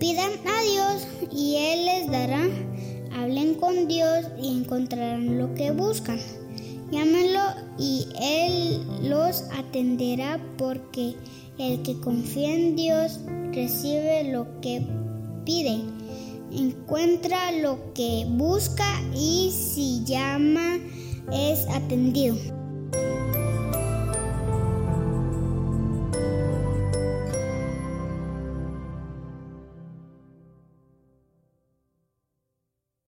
Pidan a Dios y Él les dará. Hablen con Dios y encontrarán lo que buscan. Llámenlo y Él los atenderá porque el que confía en Dios recibe lo que pide, encuentra lo que busca y si llama es atendido.